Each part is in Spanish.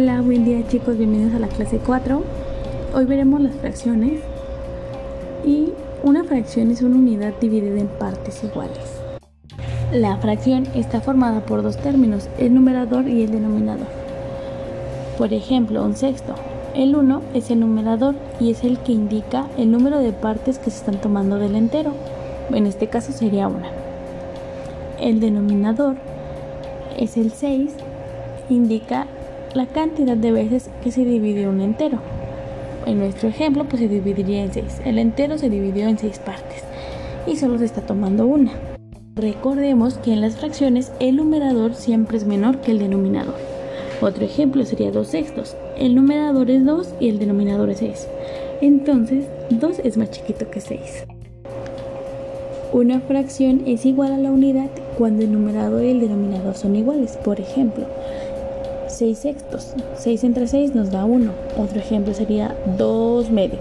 Hola, buen día chicos, bienvenidos a la clase 4. Hoy veremos las fracciones y una fracción es una unidad dividida en partes iguales. La fracción está formada por dos términos, el numerador y el denominador. Por ejemplo, un sexto. El 1 es el numerador y es el que indica el número de partes que se están tomando del entero. En este caso sería una. El denominador es el 6, indica la cantidad de veces que se divide un entero. En nuestro ejemplo, pues se dividiría en 6. El entero se dividió en 6 partes y solo se está tomando una. Recordemos que en las fracciones el numerador siempre es menor que el denominador. Otro ejemplo sería 2 sextos. El numerador es 2 y el denominador es 6. Entonces, 2 es más chiquito que 6. Una fracción es igual a la unidad cuando el numerador y el denominador son iguales. Por ejemplo, 6 sextos. 6 entre 6 nos da 1. Otro ejemplo sería 2 medios.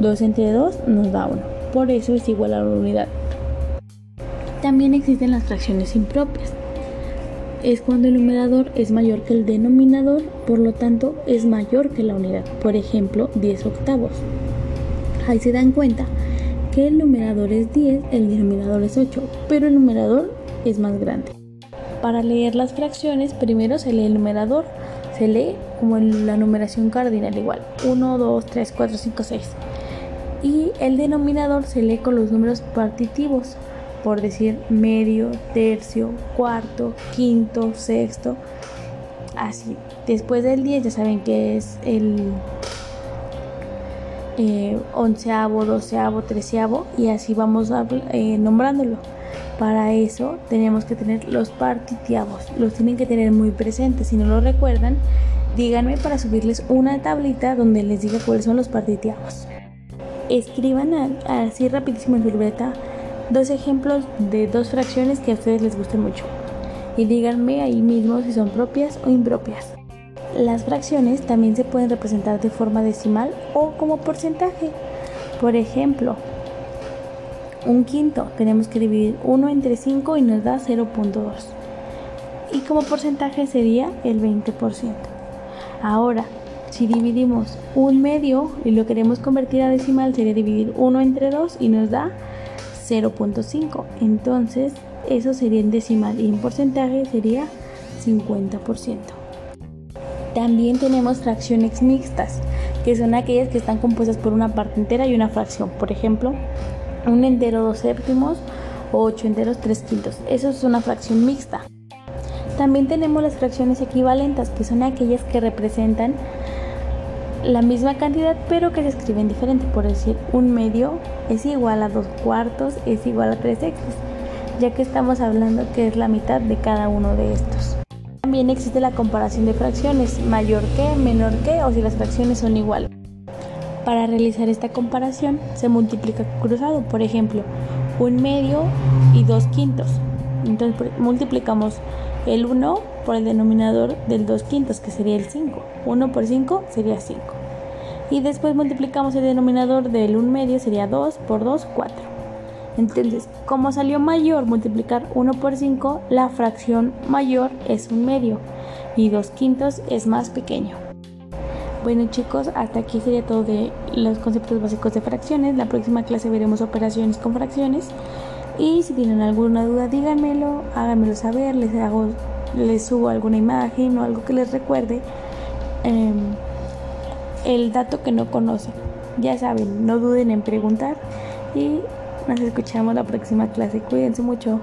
2 entre 2 nos da 1. Por eso es igual a la unidad. También existen las fracciones impropias. Es cuando el numerador es mayor que el denominador, por lo tanto es mayor que la unidad. Por ejemplo, 10 octavos. Ahí se dan cuenta que el numerador es 10, el denominador es 8, pero el numerador es más grande. Para leer las fracciones, primero se lee el numerador, se lee como la numeración cardinal igual, 1, 2, 3, 4, 5, 6. Y el denominador se lee con los números partitivos, por decir medio, tercio, cuarto, quinto, sexto, así. Después del 10 ya saben que es el eh, onceavo, doceavo, treceavo y así vamos eh, nombrándolo. Para eso tenemos que tener los partitiavos, los tienen que tener muy presentes. Si no lo recuerdan, díganme para subirles una tablita donde les diga cuáles son los partitiavos. Escriban así rapidísimo en su libreta dos ejemplos de dos fracciones que a ustedes les gusten mucho y díganme ahí mismo si son propias o impropias. Las fracciones también se pueden representar de forma decimal o como porcentaje. Por ejemplo, un quinto. Tenemos que dividir 1 entre 5 y nos da 0.2. Y como porcentaje sería el 20%. Ahora, si dividimos un medio y lo queremos convertir a decimal, sería dividir 1 entre 2 y nos da 0.5. Entonces, eso sería en decimal y en porcentaje sería 50%. También tenemos fracciones mixtas, que son aquellas que están compuestas por una parte entera y una fracción. Por ejemplo, un entero dos séptimos o ocho enteros tres quintos. Eso es una fracción mixta. También tenemos las fracciones equivalentes, que son aquellas que representan la misma cantidad pero que se escriben diferente. Por decir, un medio es igual a dos cuartos, es igual a tres sextos, ya que estamos hablando que es la mitad de cada uno de estos. También existe la comparación de fracciones, mayor que, menor que, o si las fracciones son iguales. Para realizar esta comparación se multiplica cruzado, por ejemplo, un medio y dos quintos. Entonces multiplicamos el 1 por el denominador del 2 quintos, que sería el 5. 1 por 5 sería 5. Y después multiplicamos el denominador del 1 medio, sería 2 por 2, 4. Entonces, como salió mayor multiplicar 1 por 5, la fracción mayor es un medio y 2 quintos es más pequeño. Bueno chicos, hasta aquí sería todo de los conceptos básicos de fracciones. La próxima clase veremos operaciones con fracciones. Y si tienen alguna duda, díganmelo, háganmelo saber, les hago, les subo alguna imagen o algo que les recuerde em, el dato que no conocen. Ya saben, no duden en preguntar y nos escuchamos la próxima clase. Cuídense mucho.